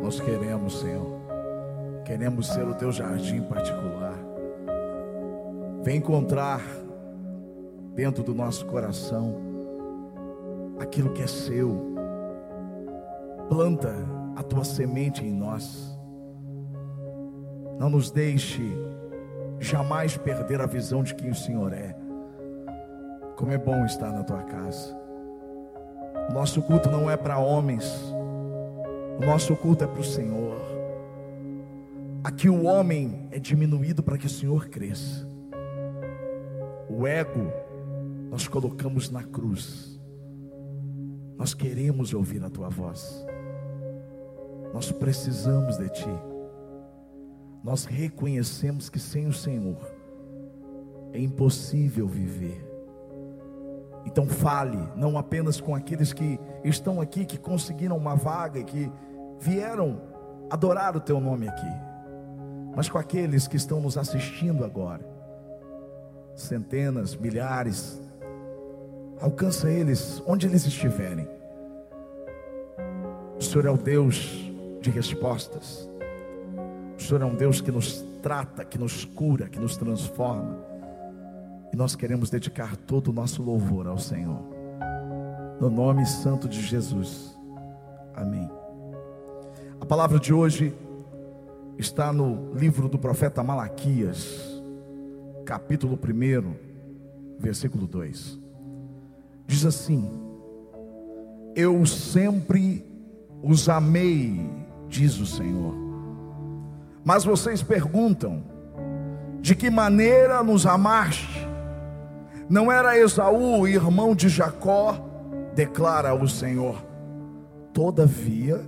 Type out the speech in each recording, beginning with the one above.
Nós queremos, Senhor, queremos ser o teu jardim particular. Vem encontrar dentro do nosso coração aquilo que é seu. Planta a tua semente em nós. Não nos deixe jamais perder a visão de quem o Senhor é. Como é bom estar na tua casa. Nosso culto não é para homens, o nosso culto é para o Senhor. Aqui o homem é diminuído para que o Senhor cresça. O ego nós colocamos na cruz. Nós queremos ouvir a tua voz. Nós precisamos de ti. Nós reconhecemos que sem o Senhor é impossível viver. Então fale, não apenas com aqueles que estão aqui, que conseguiram uma vaga que vieram adorar o teu nome aqui, mas com aqueles que estão nos assistindo agora. Centenas, milhares, alcança eles onde eles estiverem. O Senhor é o Deus de respostas. O Senhor é um Deus que nos trata, que nos cura, que nos transforma. E nós queremos dedicar todo o nosso louvor ao Senhor. No nome santo de Jesus. Amém. A palavra de hoje está no livro do profeta Malaquias, capítulo 1, versículo 2. Diz assim: Eu sempre os amei, diz o Senhor. Mas vocês perguntam: de que maneira nos amaste? Não era Esaú, irmão de Jacó? Declara o Senhor. Todavia,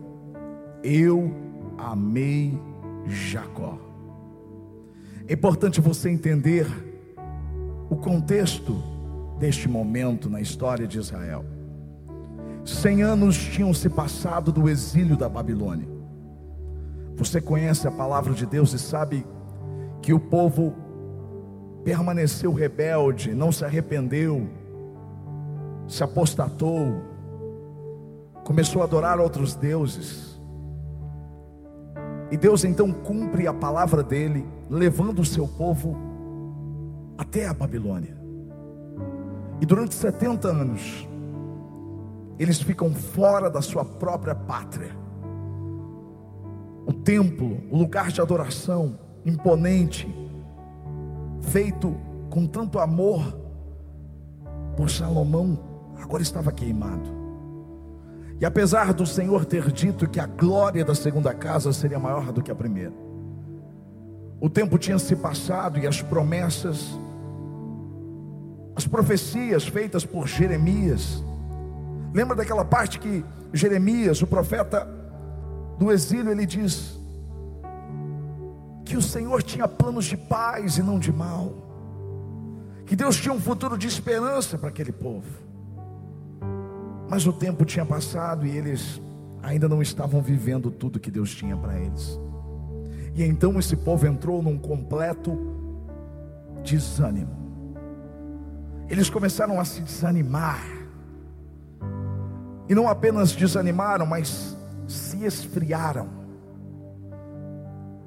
eu amei Jacó. É importante você entender o contexto deste momento na história de Israel. Cem anos tinham se passado do exílio da Babilônia. Você conhece a palavra de Deus e sabe que o povo permaneceu rebelde, não se arrependeu, se apostatou, começou a adorar outros deuses. E Deus então cumpre a palavra dele, levando o seu povo até a Babilônia. E durante 70 anos, eles ficam fora da sua própria pátria. O templo, o lugar de adoração imponente, feito com tanto amor por Salomão, agora estava queimado. E apesar do Senhor ter dito que a glória da segunda casa seria maior do que a primeira, o tempo tinha se passado e as promessas, as profecias feitas por Jeremias, lembra daquela parte que Jeremias, o profeta do exílio, ele diz: que o Senhor tinha planos de paz e não de mal, que Deus tinha um futuro de esperança para aquele povo. Mas o tempo tinha passado e eles ainda não estavam vivendo tudo que Deus tinha para eles. E então esse povo entrou num completo desânimo. Eles começaram a se desanimar. E não apenas desanimaram, mas se esfriaram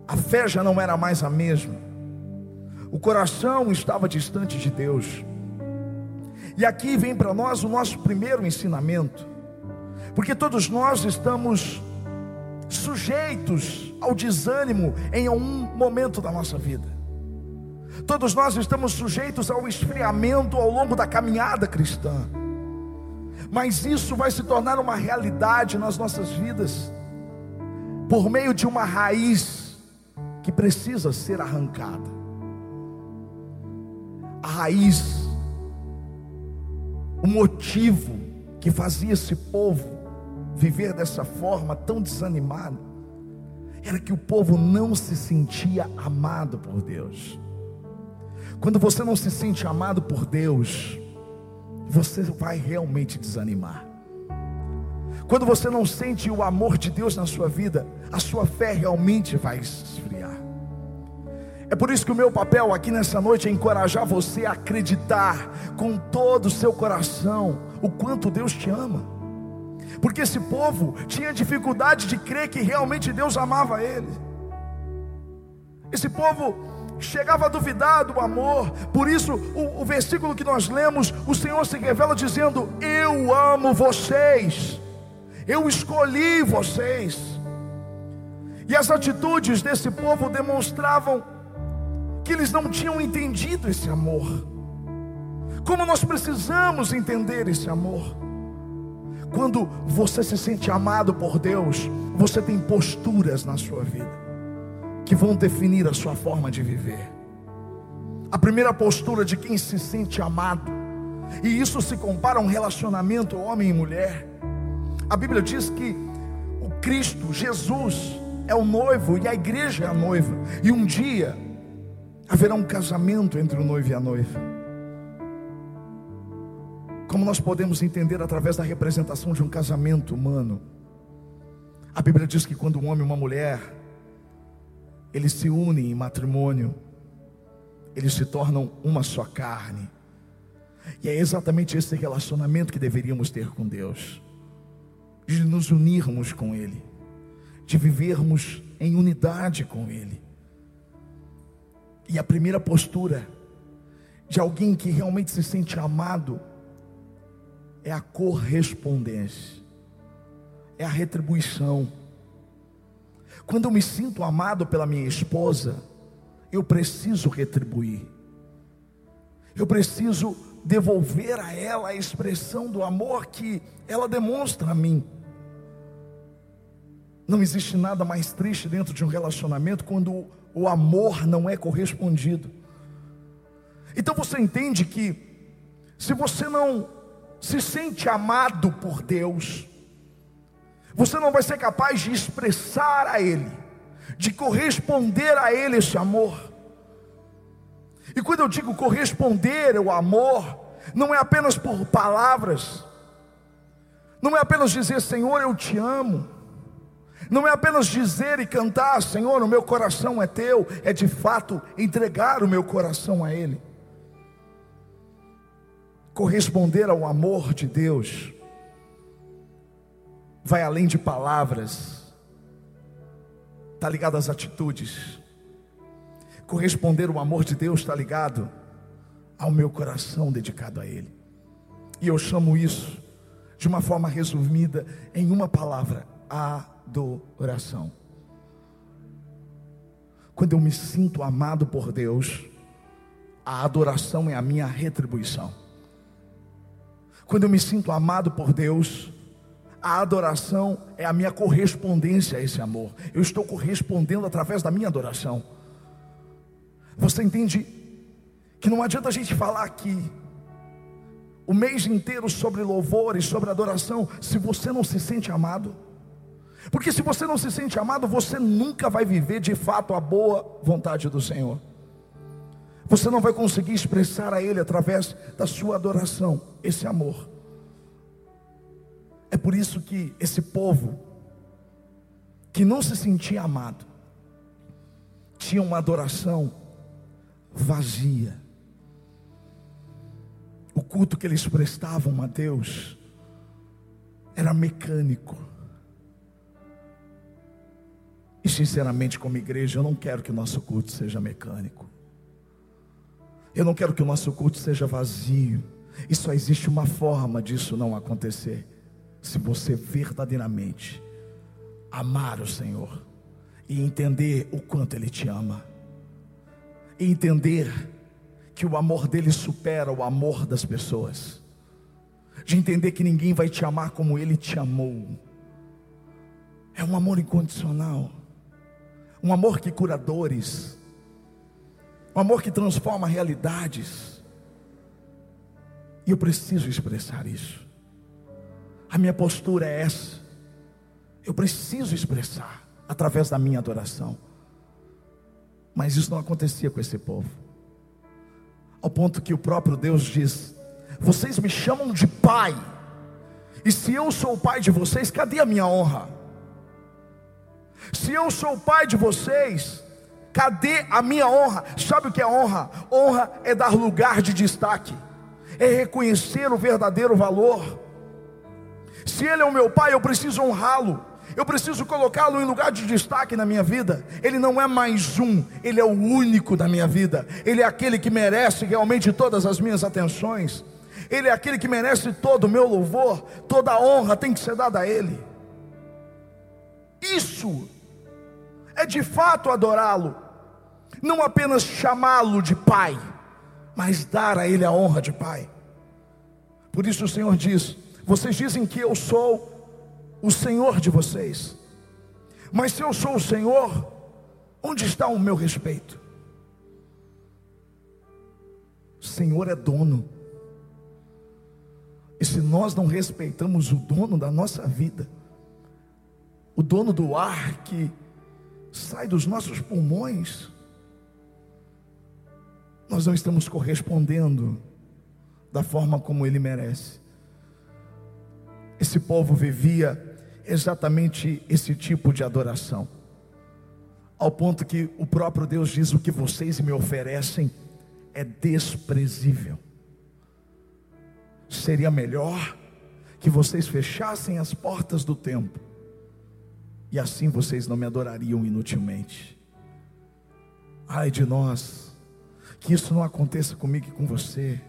a fé já não era mais a mesma. O coração estava distante de Deus. E aqui vem para nós o nosso primeiro ensinamento. Porque todos nós estamos sujeitos ao desânimo em um momento da nossa vida. Todos nós estamos sujeitos ao esfriamento ao longo da caminhada cristã. Mas isso vai se tornar uma realidade nas nossas vidas por meio de uma raiz que precisa ser arrancada. A raiz, o motivo que fazia esse povo viver dessa forma tão desanimado, era que o povo não se sentia amado por Deus. Quando você não se sente amado por Deus, você vai realmente desanimar. Quando você não sente o amor de Deus na sua vida, a sua fé realmente vai esfriar. É por isso que o meu papel aqui nessa noite é encorajar você a acreditar com todo o seu coração o quanto Deus te ama. porque esse povo tinha dificuldade de crer que realmente Deus amava ele. Esse povo chegava a duvidar do amor, por isso o, o versículo que nós lemos, o Senhor se revela dizendo: Eu amo vocês, eu escolhi vocês. E as atitudes desse povo demonstravam que eles não tinham entendido esse amor. Como nós precisamos entender esse amor. Quando você se sente amado por Deus, você tem posturas na sua vida que vão definir a sua forma de viver. A primeira postura de quem se sente amado, e isso se compara a um relacionamento homem e mulher. A Bíblia diz que o Cristo, Jesus, é o noivo e a igreja é a noiva, e um dia haverá um casamento entre o noivo e a noiva. Como nós podemos entender através da representação de um casamento humano? A Bíblia diz que quando um homem e uma mulher eles se unem em matrimônio, eles se tornam uma só carne. E é exatamente esse relacionamento que deveríamos ter com Deus, de nos unirmos com Ele, de vivermos em unidade com Ele. E a primeira postura de alguém que realmente se sente amado é a correspondência, é a retribuição. Quando eu me sinto amado pela minha esposa, eu preciso retribuir, eu preciso devolver a ela a expressão do amor que ela demonstra a mim. Não existe nada mais triste dentro de um relacionamento quando o amor não é correspondido. Então você entende que, se você não se sente amado por Deus, você não vai ser capaz de expressar a Ele, de corresponder a Ele esse amor. E quando eu digo corresponder ao amor, não é apenas por palavras, não é apenas dizer Senhor, eu te amo, não é apenas dizer e cantar Senhor, o meu coração é teu, é de fato entregar o meu coração a Ele corresponder ao amor de Deus vai além de palavras, está ligado às atitudes. Corresponder ao amor de Deus está ligado ao meu coração dedicado a Ele. E eu chamo isso, de uma forma resumida, em uma palavra: adoração. Quando eu me sinto amado por Deus, a adoração é a minha retribuição. Quando eu me sinto amado por Deus, a adoração é a minha correspondência a esse amor. Eu estou correspondendo através da minha adoração. Você entende que não adianta a gente falar aqui o mês inteiro sobre louvor e sobre adoração se você não se sente amado? Porque se você não se sente amado, você nunca vai viver de fato a boa vontade do Senhor. Você não vai conseguir expressar a Ele através da sua adoração esse amor. É por isso que esse povo, que não se sentia amado, tinha uma adoração vazia. O culto que eles prestavam a Deus era mecânico. E sinceramente, como igreja, eu não quero que o nosso culto seja mecânico. Eu não quero que o nosso culto seja vazio. E só existe uma forma disso não acontecer: se você verdadeiramente amar o Senhor e entender o quanto Ele te ama, e entender que o amor dele supera o amor das pessoas, de entender que ninguém vai te amar como Ele te amou. É um amor incondicional, um amor que cura dores, um amor que transforma realidades. E eu preciso expressar isso. A minha postura é essa. Eu preciso expressar através da minha adoração. Mas isso não acontecia com esse povo. Ao ponto que o próprio Deus diz: Vocês me chamam de pai. E se eu sou o pai de vocês, cadê a minha honra? Se eu sou o pai de vocês, Cadê a minha honra? Sabe o que é honra? Honra é dar lugar de destaque, é reconhecer o verdadeiro valor. Se Ele é o meu Pai, eu preciso honrá-lo. Eu preciso colocá-lo em lugar de destaque na minha vida. Ele não é mais um, ele é o único da minha vida. Ele é aquele que merece realmente todas as minhas atenções. Ele é aquele que merece todo o meu louvor, toda a honra tem que ser dada a Ele. Isso é de fato adorá-lo, não apenas chamá-lo de Pai, mas dar a Ele a honra de Pai. Por isso o Senhor diz: Vocês dizem que eu sou o Senhor de vocês, mas se eu sou o Senhor, onde está o meu respeito? O Senhor é dono. E se nós não respeitamos o dono da nossa vida, o dono do ar que sai dos nossos pulmões, nós não estamos correspondendo da forma como ele merece. Esse povo vivia exatamente esse tipo de adoração, ao ponto que o próprio Deus diz: O que vocês me oferecem é desprezível. Seria melhor que vocês fechassem as portas do templo, e assim vocês não me adorariam inutilmente. Ai de nós, que isso não aconteça comigo e com você,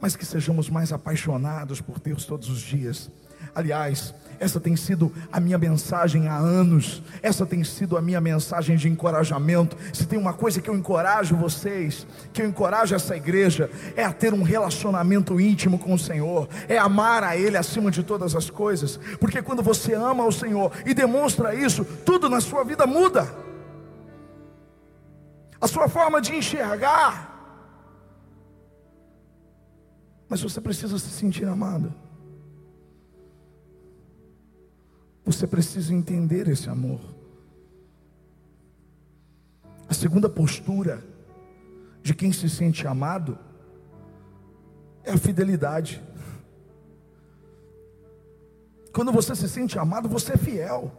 mas que sejamos mais apaixonados por Deus todos os dias Aliás, essa tem sido a minha mensagem há anos, essa tem sido a minha mensagem de encorajamento. Se tem uma coisa que eu encorajo vocês, que eu encorajo essa igreja, é a ter um relacionamento íntimo com o Senhor, é amar a Ele acima de todas as coisas, porque quando você ama o Senhor e demonstra isso, tudo na sua vida muda, a sua forma de enxergar, mas você precisa se sentir amado. Você precisa entender esse amor. A segunda postura de quem se sente amado é a fidelidade. Quando você se sente amado, você é fiel.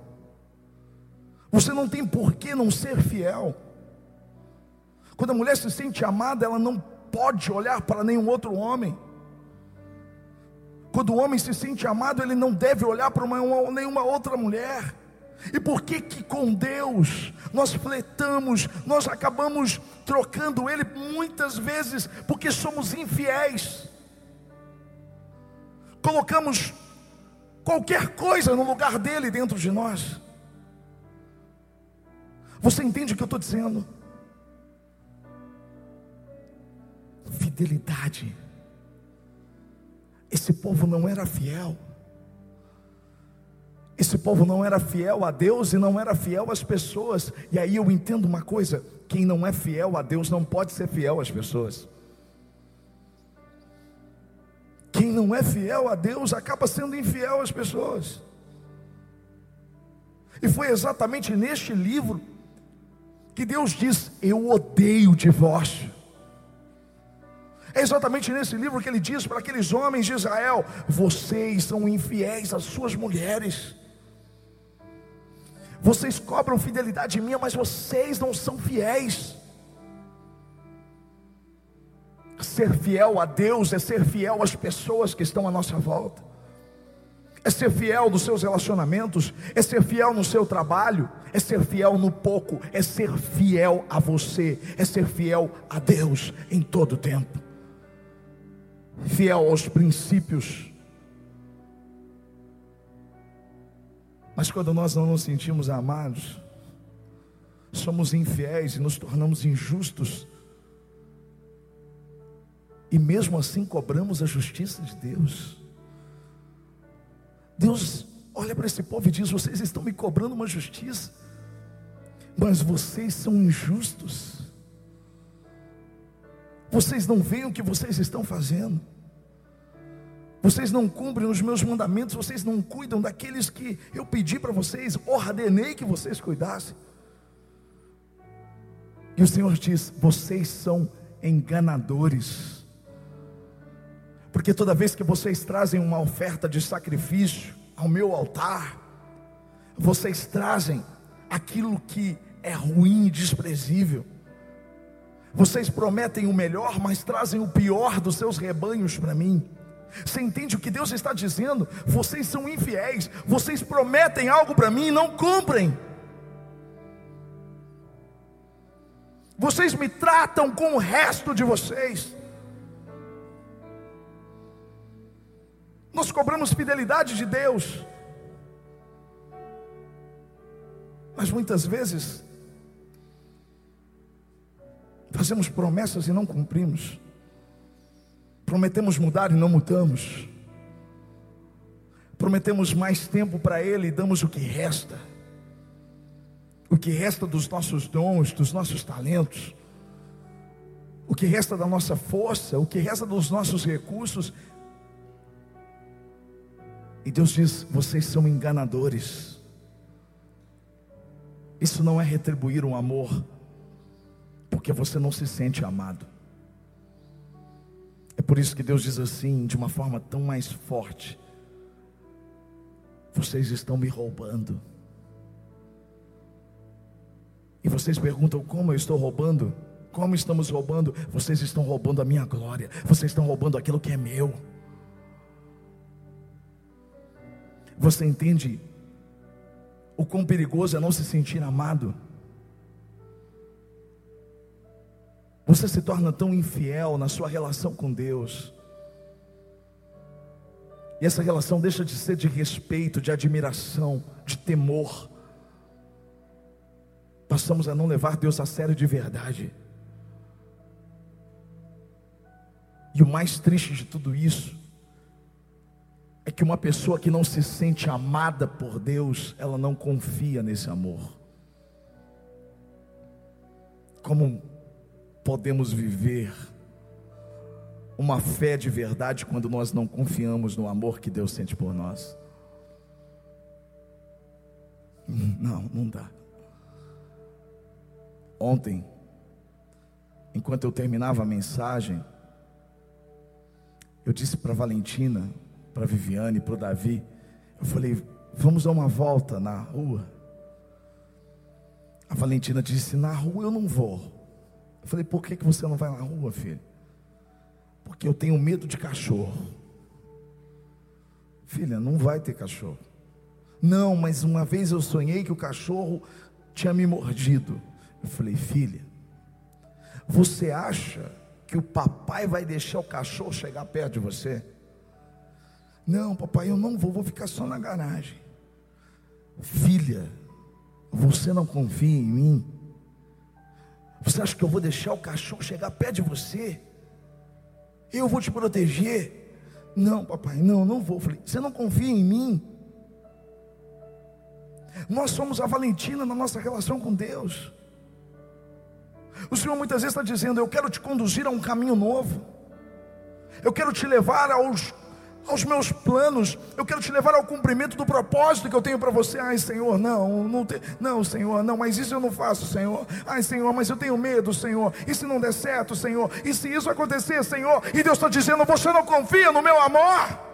Você não tem por que não ser fiel. Quando a mulher se sente amada, ela não pode olhar para nenhum outro homem. Quando o homem se sente amado, ele não deve olhar para uma, uma, nenhuma outra mulher. E por que que com Deus nós fletamos, nós acabamos trocando Ele muitas vezes porque somos infiéis? Colocamos qualquer coisa no lugar dele dentro de nós. Você entende o que eu estou dizendo? Fidelidade esse povo não era fiel. Esse povo não era fiel a Deus e não era fiel às pessoas. E aí eu entendo uma coisa: quem não é fiel a Deus não pode ser fiel às pessoas. Quem não é fiel a Deus acaba sendo infiel às pessoas. E foi exatamente neste livro que Deus diz: Eu odeio o divórcio. É exatamente nesse livro que ele diz para aqueles homens de Israel: vocês são infiéis às suas mulheres. Vocês cobram fidelidade minha, mas vocês não são fiéis. Ser fiel a Deus é ser fiel às pessoas que estão à nossa volta, é ser fiel nos seus relacionamentos, é ser fiel no seu trabalho, é ser fiel no pouco, é ser fiel a você, é ser fiel a Deus em todo o tempo fiel aos princípios. Mas quando nós não nos sentimos amados, somos infiéis e nos tornamos injustos, e mesmo assim cobramos a justiça de Deus. Deus olha para esse povo e diz: Vocês estão me cobrando uma justiça, mas vocês são injustos. Vocês não veem o que vocês estão fazendo. Vocês não cumprem os meus mandamentos, vocês não cuidam daqueles que eu pedi para vocês, ordenei que vocês cuidassem. E o Senhor diz: vocês são enganadores. Porque toda vez que vocês trazem uma oferta de sacrifício ao meu altar, vocês trazem aquilo que é ruim e desprezível. Vocês prometem o melhor, mas trazem o pior dos seus rebanhos para mim. Você entende o que Deus está dizendo? Vocês são infiéis, vocês prometem algo para mim e não cumprem. Vocês me tratam com o resto de vocês. Nós cobramos fidelidade de Deus. Mas muitas vezes fazemos promessas e não cumprimos. Prometemos mudar e não mudamos. Prometemos mais tempo para Ele e damos o que resta. O que resta dos nossos dons, dos nossos talentos. O que resta da nossa força, o que resta dos nossos recursos. E Deus diz: vocês são enganadores. Isso não é retribuir um amor, porque você não se sente amado. É por isso que Deus diz assim, de uma forma tão mais forte: Vocês estão me roubando. E vocês perguntam: Como eu estou roubando? Como estamos roubando? Vocês estão roubando a minha glória, vocês estão roubando aquilo que é meu. Você entende o quão perigoso é não se sentir amado. Você se torna tão infiel na sua relação com Deus. E essa relação deixa de ser de respeito, de admiração, de temor. Passamos a não levar Deus a sério de verdade. E o mais triste de tudo isso é que uma pessoa que não se sente amada por Deus, ela não confia nesse amor. Como podemos viver uma fé de verdade quando nós não confiamos no amor que Deus sente por nós? Não, não dá. Ontem, enquanto eu terminava a mensagem, eu disse para Valentina, para Viviane, para o Davi. Eu falei, vamos dar uma volta na rua. A Valentina disse, na rua eu não vou. Eu falei, por que, que você não vai na rua, filho? Porque eu tenho medo de cachorro. Filha, não vai ter cachorro. Não, mas uma vez eu sonhei que o cachorro tinha me mordido. Eu falei, filha, você acha que o papai vai deixar o cachorro chegar perto de você? Não, papai, eu não vou, vou ficar só na garagem. Filha, você não confia em mim? Você acha que eu vou deixar o cachorro chegar perto de você? Eu vou te proteger? Não, papai, não, não vou. Falei, você não confia em mim? Nós somos a Valentina na nossa relação com Deus. O Senhor muitas vezes está dizendo: Eu quero te conduzir a um caminho novo. Eu quero te levar aos aos meus planos, eu quero te levar ao cumprimento do propósito que eu tenho para você. Ai, Senhor, não, não, te, não, Senhor, não, mas isso eu não faço, Senhor. Ai, Senhor, mas eu tenho medo, Senhor. E se não der certo, Senhor? E se isso acontecer, Senhor? E Deus está dizendo: você não confia no meu amor?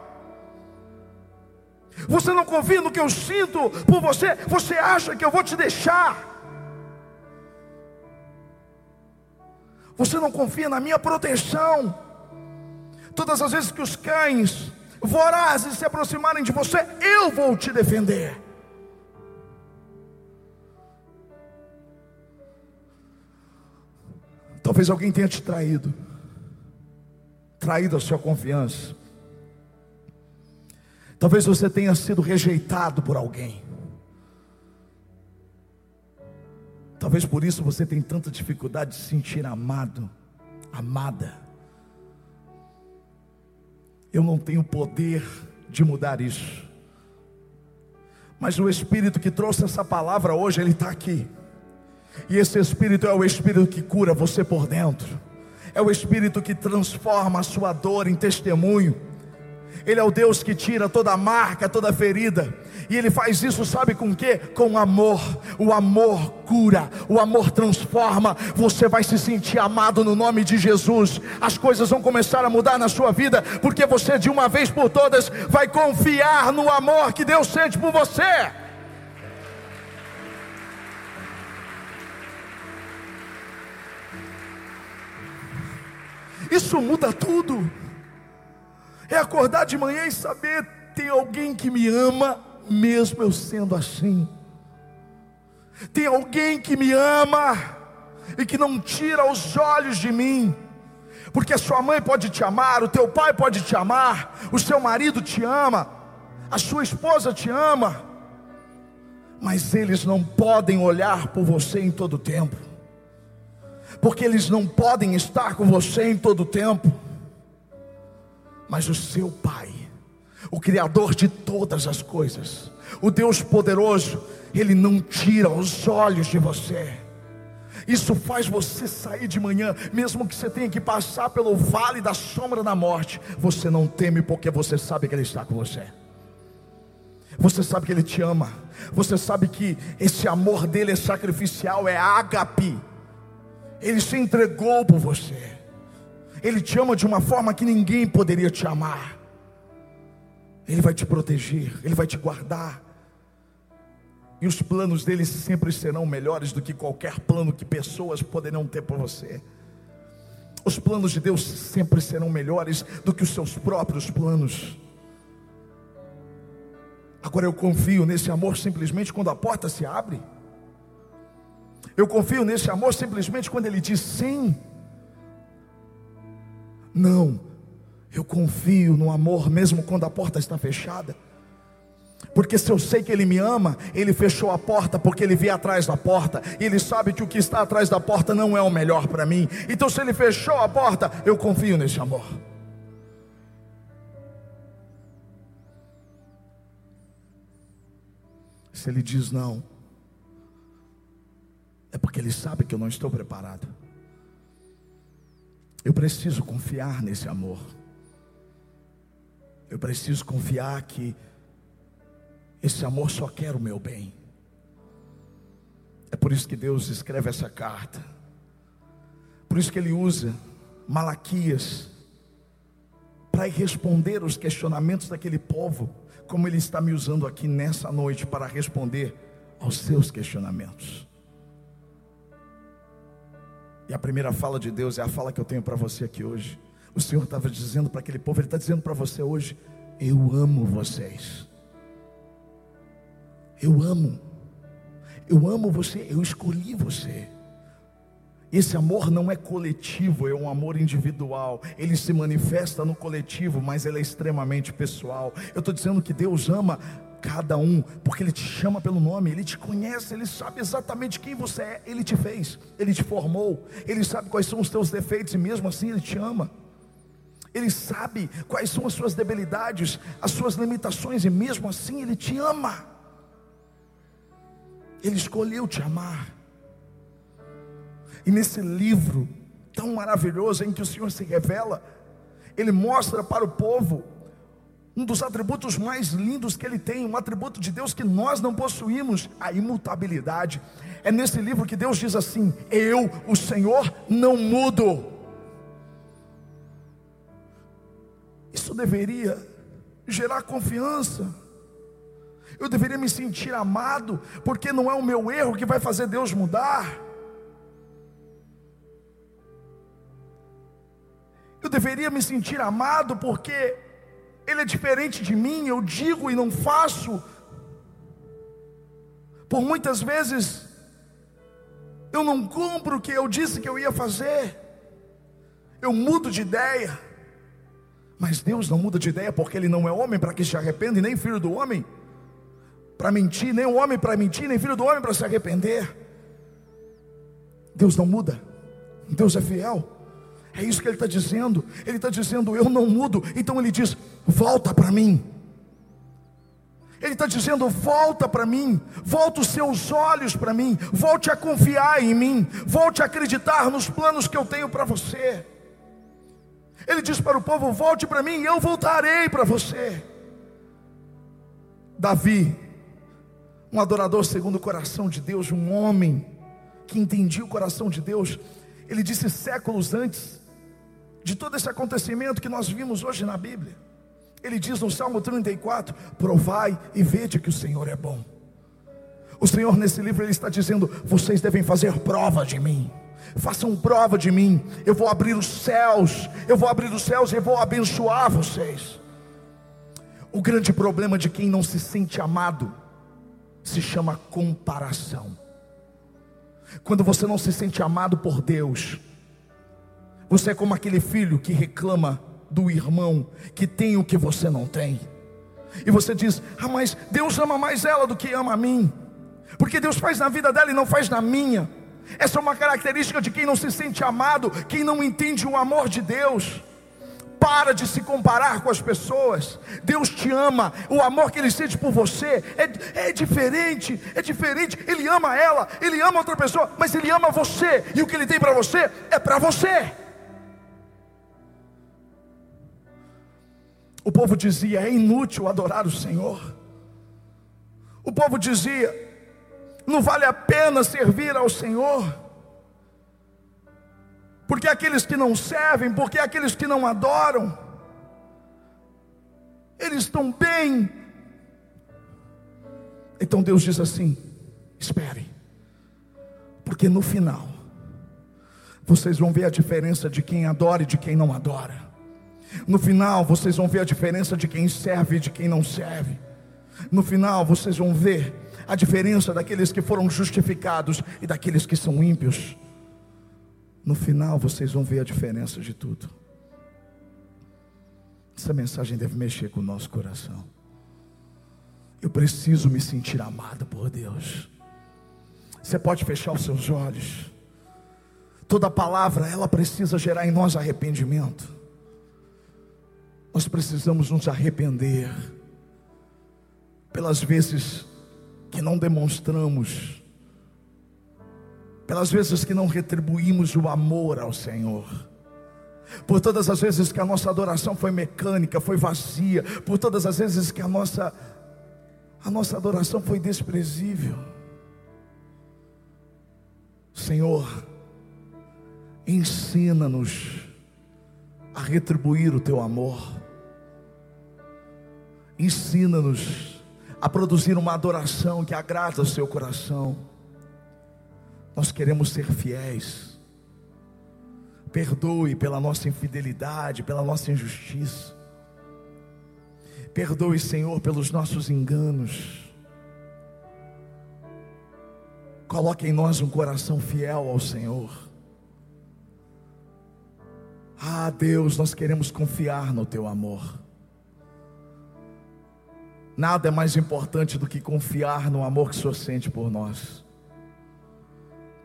Você não confia no que eu sinto por você? Você acha que eu vou te deixar? Você não confia na minha proteção? Todas as vezes que os cães vorazes se aproximarem de você, eu vou te defender. Talvez alguém tenha te traído, traído a sua confiança. Talvez você tenha sido rejeitado por alguém. Talvez por isso você tenha tanta dificuldade de se sentir amado, amada. Eu não tenho poder de mudar isso. Mas o Espírito que trouxe essa palavra hoje, ele está aqui. E esse Espírito é o Espírito que cura você por dentro. É o Espírito que transforma a sua dor em testemunho ele é o Deus que tira toda marca, toda ferida. E Ele faz isso, sabe com que? Com amor. O amor cura, o amor transforma. Você vai se sentir amado no nome de Jesus. As coisas vão começar a mudar na sua vida, porque você de uma vez por todas vai confiar no amor que Deus sente por você. Isso muda tudo. É acordar de manhã e saber tem alguém que me ama, mesmo eu sendo assim. Tem alguém que me ama e que não tira os olhos de mim. Porque a sua mãe pode te amar, o teu pai pode te amar, o seu marido te ama, a sua esposa te ama, mas eles não podem olhar por você em todo tempo, porque eles não podem estar com você em todo tempo, mas o seu pai, o Criador de todas as coisas, o Deus poderoso, Ele não tira os olhos de você. Isso faz você sair de manhã, mesmo que você tenha que passar pelo vale da sombra da morte, você não teme porque você sabe que Ele está com você. Você sabe que Ele te ama. Você sabe que esse amor dele é sacrificial, é ágape. Ele se entregou por você. Ele te ama de uma forma que ninguém poderia te amar. Ele vai te proteger, Ele vai te guardar. E os planos dele sempre serão melhores do que qualquer plano que pessoas poderão ter por você. Os planos de Deus sempre serão melhores do que os seus próprios planos. Agora eu confio nesse amor simplesmente quando a porta se abre. Eu confio nesse amor simplesmente quando ele diz sim. Não, eu confio no amor mesmo quando a porta está fechada. Porque se eu sei que Ele me ama, Ele fechou a porta porque Ele vê atrás da porta. E Ele sabe que o que está atrás da porta não é o melhor para mim. Então, se Ele fechou a porta, eu confio nesse amor. Se Ele diz não, é porque Ele sabe que eu não estou preparado. Eu preciso confiar nesse amor. Eu preciso confiar que esse amor só quer o meu bem. É por isso que Deus escreve essa carta. Por isso que ele usa Malaquias para responder os questionamentos daquele povo, como ele está me usando aqui nessa noite para responder aos seus questionamentos. E a primeira fala de Deus é a fala que eu tenho para você aqui hoje. O Senhor estava dizendo para aquele povo, Ele está dizendo para você hoje: Eu amo vocês. Eu amo. Eu amo você, eu escolhi você. Esse amor não é coletivo, é um amor individual. Ele se manifesta no coletivo, mas ele é extremamente pessoal. Eu estou dizendo que Deus ama cada um, porque Ele te chama pelo nome, Ele te conhece, Ele sabe exatamente quem você é, Ele te fez, Ele te formou, Ele sabe quais são os teus defeitos e mesmo assim Ele te ama. Ele sabe quais são as suas debilidades, as suas limitações e mesmo assim Ele te ama. Ele escolheu te amar. E nesse livro tão maravilhoso em que o Senhor se revela, Ele mostra para o povo um dos atributos mais lindos que Ele tem, um atributo de Deus que nós não possuímos, a imutabilidade. É nesse livro que Deus diz assim: Eu, o Senhor, não mudo. Isso deveria gerar confiança eu deveria me sentir amado, porque não é o meu erro que vai fazer Deus mudar. Eu deveria me sentir amado, porque Ele é diferente de mim, eu digo e não faço. Por muitas vezes, eu não cumpro o que eu disse que eu ia fazer, eu mudo de ideia. Mas Deus não muda de ideia porque Ele não é homem para que se arrependa e nem filho do homem para mentir, nem o homem para mentir, nem filho do homem para se arrepender. Deus não muda, Deus é fiel. É isso que ele está dizendo. Ele está dizendo: Eu não mudo. Então ele diz: Volta para mim. Ele está dizendo: Volta para mim, volta os seus olhos para mim, volte a confiar em mim, volte a acreditar nos planos que eu tenho para você. Ele diz para o povo: Volte para mim, eu voltarei para você. Davi um adorador segundo o coração de Deus, um homem que entendia o coração de Deus. Ele disse séculos antes de todo esse acontecimento que nós vimos hoje na Bíblia. Ele diz no Salmo 34: Provai e vede que o Senhor é bom. O Senhor nesse livro ele está dizendo: vocês devem fazer prova de mim. Façam prova de mim. Eu vou abrir os céus. Eu vou abrir os céus e vou abençoar vocês. O grande problema de quem não se sente amado se chama comparação. Quando você não se sente amado por Deus, você é como aquele filho que reclama do irmão que tem o que você não tem. E você diz: Ah, mas Deus ama mais ela do que ama a mim. Porque Deus faz na vida dela e não faz na minha. Essa é uma característica de quem não se sente amado, quem não entende o amor de Deus. Para de se comparar com as pessoas. Deus te ama. O amor que Ele sente por você é, é diferente. É diferente. Ele ama ela, Ele ama outra pessoa, mas Ele ama você. E o que Ele tem para você é para você. O povo dizia: é inútil adorar o Senhor. O povo dizia: não vale a pena servir ao Senhor. Porque aqueles que não servem, porque aqueles que não adoram, eles estão bem. Então Deus diz assim: espere, porque no final, vocês vão ver a diferença de quem adora e de quem não adora. No final, vocês vão ver a diferença de quem serve e de quem não serve. No final, vocês vão ver a diferença daqueles que foram justificados e daqueles que são ímpios. No final vocês vão ver a diferença de tudo. Essa mensagem deve mexer com o nosso coração. Eu preciso me sentir amado por Deus. Você pode fechar os seus olhos. Toda palavra, ela precisa gerar em nós arrependimento. Nós precisamos nos arrepender pelas vezes que não demonstramos pelas vezes que não retribuímos o amor ao Senhor, por todas as vezes que a nossa adoração foi mecânica, foi vazia, por todas as vezes que a nossa a nossa adoração foi desprezível. Senhor, ensina-nos a retribuir o teu amor. Ensina-nos a produzir uma adoração que agrada o seu coração. Nós queremos ser fiéis. Perdoe pela nossa infidelidade, pela nossa injustiça. Perdoe, Senhor, pelos nossos enganos. Coloque em nós um coração fiel ao Senhor. Ah, Deus, nós queremos confiar no Teu amor. Nada é mais importante do que confiar no amor que o Senhor sente por nós.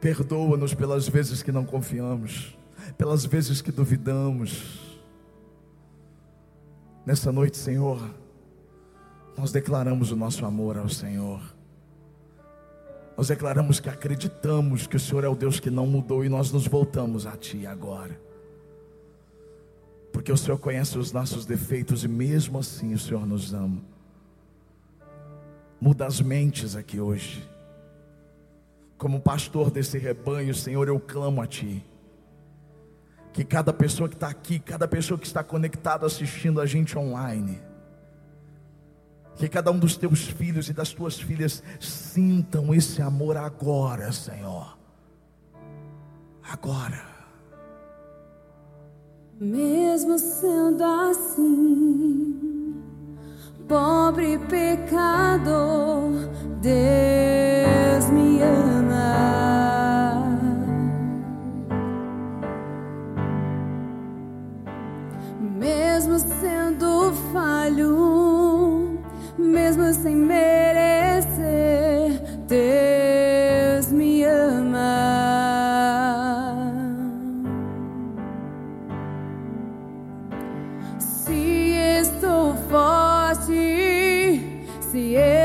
Perdoa-nos pelas vezes que não confiamos, pelas vezes que duvidamos. Nessa noite, Senhor, nós declaramos o nosso amor ao Senhor. Nós declaramos que acreditamos que o Senhor é o Deus que não mudou e nós nos voltamos a Ti agora. Porque o Senhor conhece os nossos defeitos e mesmo assim o Senhor nos ama. Muda as mentes aqui hoje. Como pastor desse rebanho, Senhor, eu clamo a Ti. Que cada pessoa que está aqui, cada pessoa que está conectada assistindo a gente online, que cada um dos teus filhos e das tuas filhas sintam esse amor agora, Senhor. Agora. Mesmo sendo assim, pobre pecador, Deus me ama. Mesmo sendo falho, mesmo sem merecer, Deus forte, se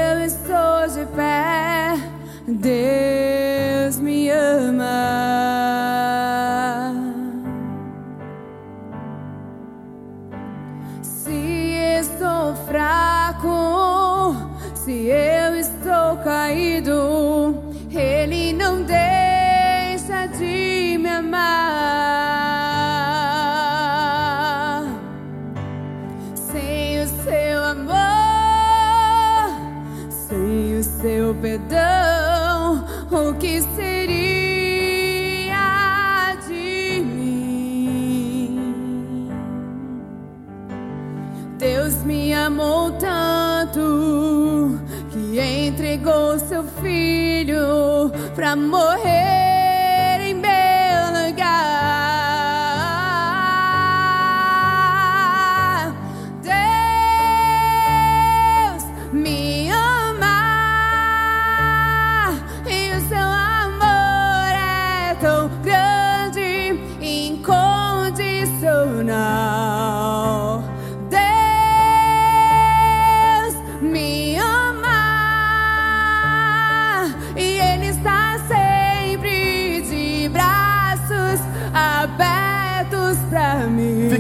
filho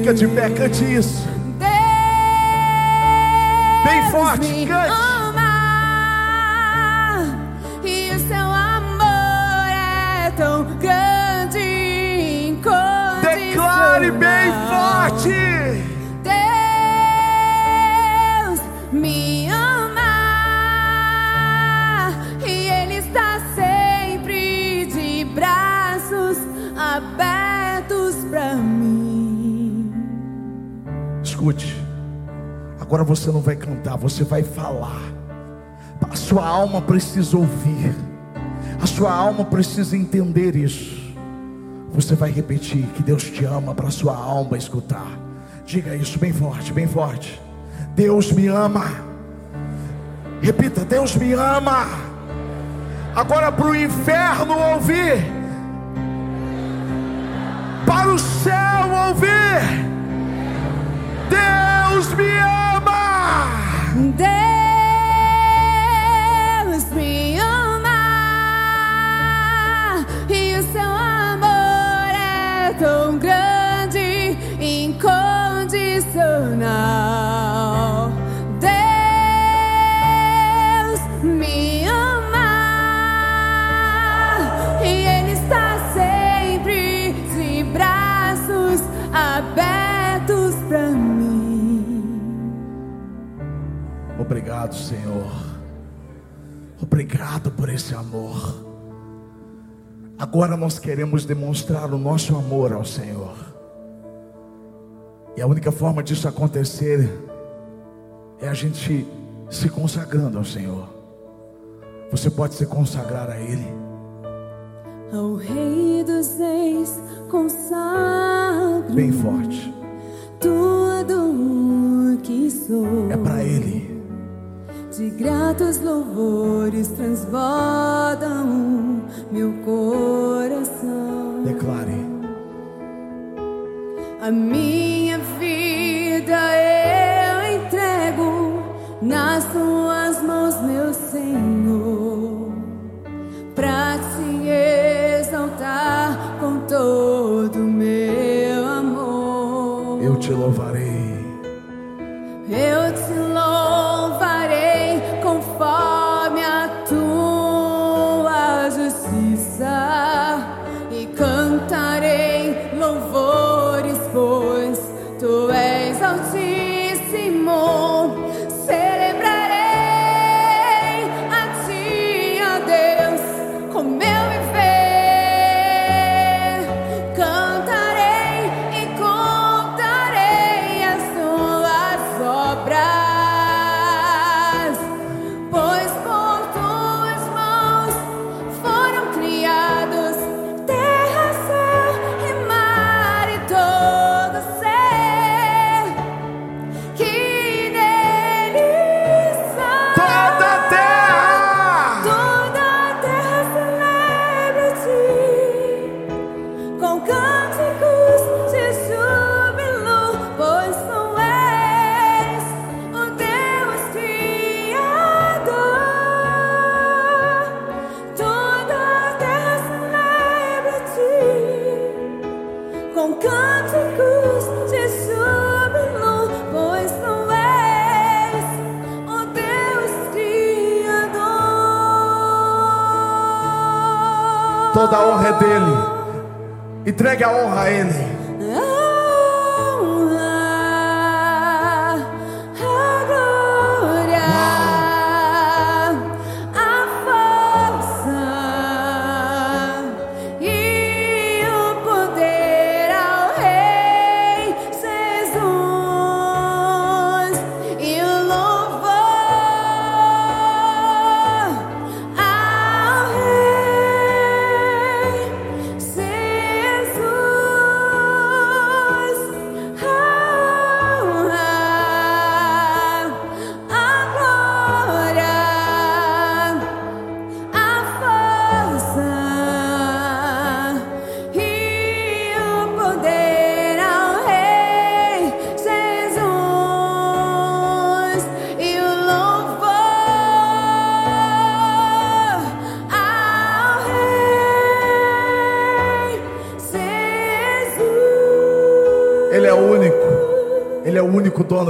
Fica de pé, cante isso. Deus Bem forte, cante. Agora você não vai cantar, você vai falar. A sua alma precisa ouvir, a sua alma precisa entender isso. Você vai repetir que Deus te ama para a sua alma escutar. Diga isso bem forte, bem forte. Deus me ama. Repita, Deus me ama. Agora para o inferno ouvir, para o céu ouvir. Deus me ama. Deus me ama e o seu amor é tão grande, incondicional. Obrigado, Senhor. Obrigado por esse amor. Agora nós queremos demonstrar o nosso amor ao Senhor. E a única forma disso acontecer é a gente se consagrando ao Senhor. Você pode se consagrar a Ele. Ao Rei dos Reis consagro Bem forte. tudo o que sou. É para Ele. De gratos louvores transbordam meu coração. Declare. A minha vida eu entrego nas tuas mãos, meu Senhor, pra te exaltar com todo meu amor. Eu te louvarei.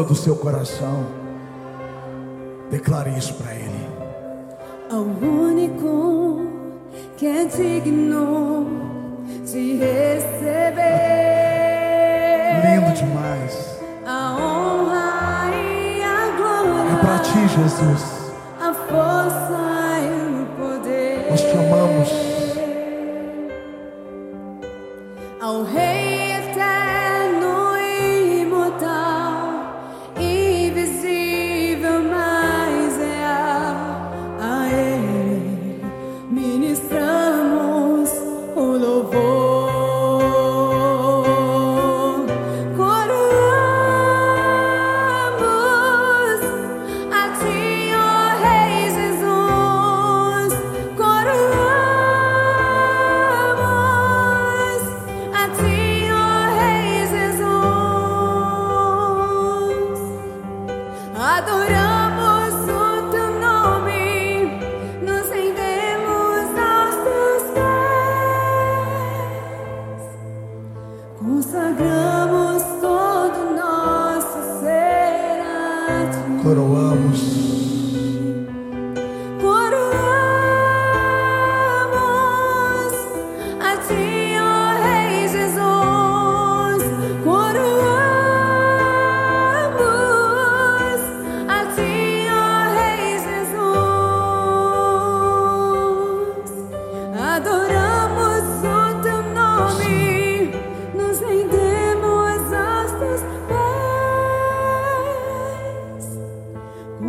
Do seu coração. Declare isso para Ele. Ao único que é digno de receber Lindo demais. a honra e a glória, É para ti, Jesus. a força e o poder. Nós te amamos. Ao Rei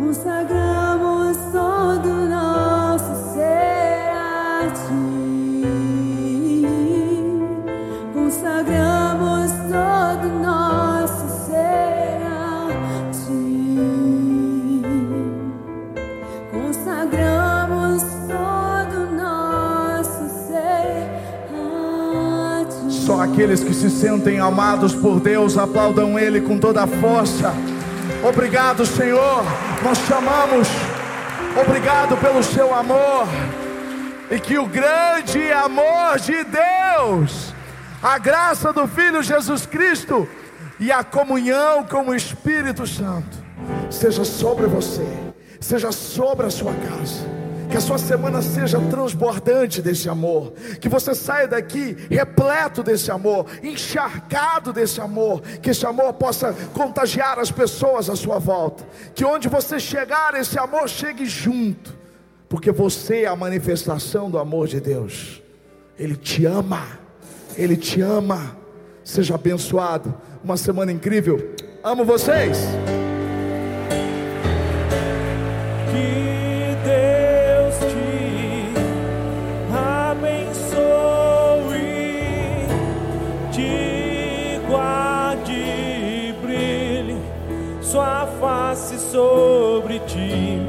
Consagramos todo nosso ser a Ti. Consagramos todo nosso ser a Ti. Consagramos todo nosso ser a Ti. Só aqueles que se sentem amados por Deus aplaudam Ele com toda a força. Obrigado, Senhor. Nós te amamos. Obrigado pelo seu amor. E que o grande amor de Deus, a graça do Filho Jesus Cristo e a comunhão com o Espírito Santo seja sobre você, seja sobre a sua casa. Que a sua semana seja transbordante desse amor. Que você saia daqui repleto desse amor, encharcado desse amor. Que esse amor possa contagiar as pessoas à sua volta. Que onde você chegar, esse amor chegue junto. Porque você é a manifestação do amor de Deus. Ele te ama. Ele te ama. Seja abençoado. Uma semana incrível. Amo vocês. Sua face sobre ti,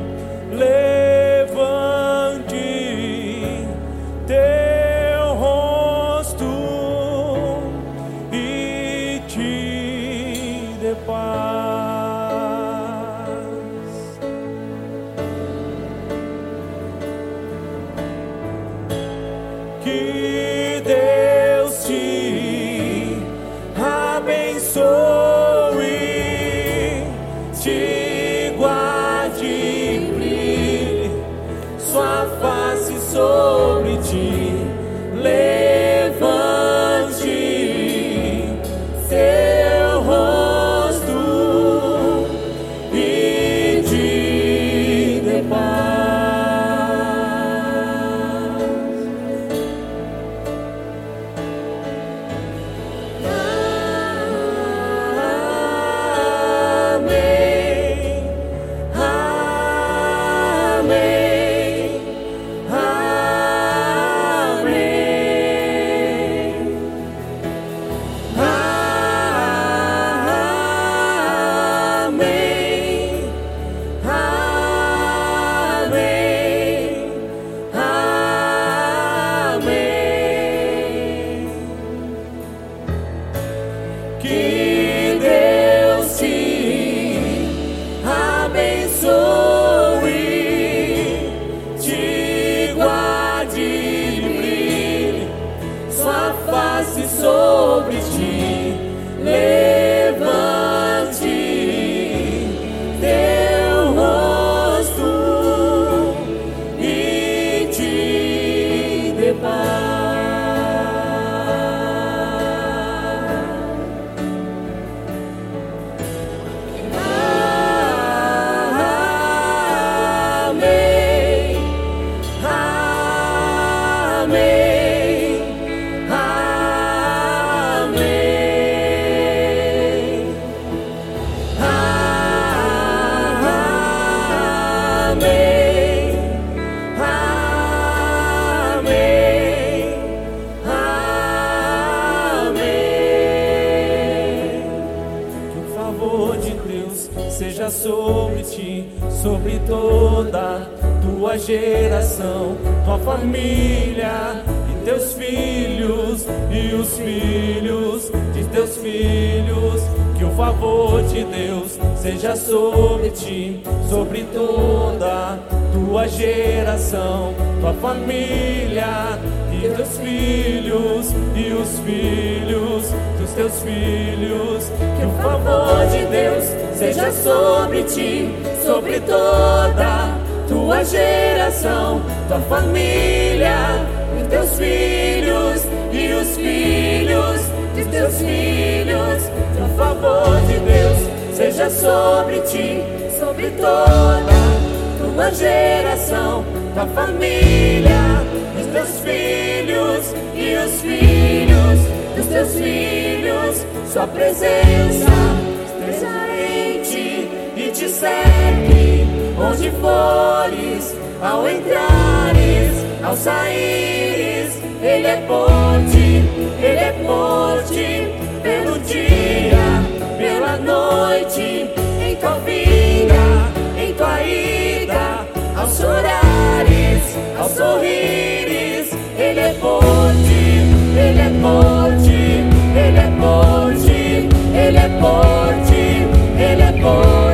filhos de teus filhos. Que o favor de Deus seja sobre ti, sobre toda tua geração, tua família e teus filhos e os filhos dos teus filhos. Que o favor de Deus seja sobre ti, sobre toda tua geração, tua família e teus filhos os filhos de teus filhos. O favor de Deus seja sobre ti, sobre toda tua geração, tua família, os teus filhos e os filhos dos teus filhos. Sua presença esteja em ti e te segue onde fores, ao entrares, ao saíres. Ele é por ti, ele é forte pelo dia, pela noite, em tua vida, em tua ida, aos chorares, aos sorrires. Ele é forte, ele é forte, ele é forte, ele é forte, ele é forte. Ele é forte.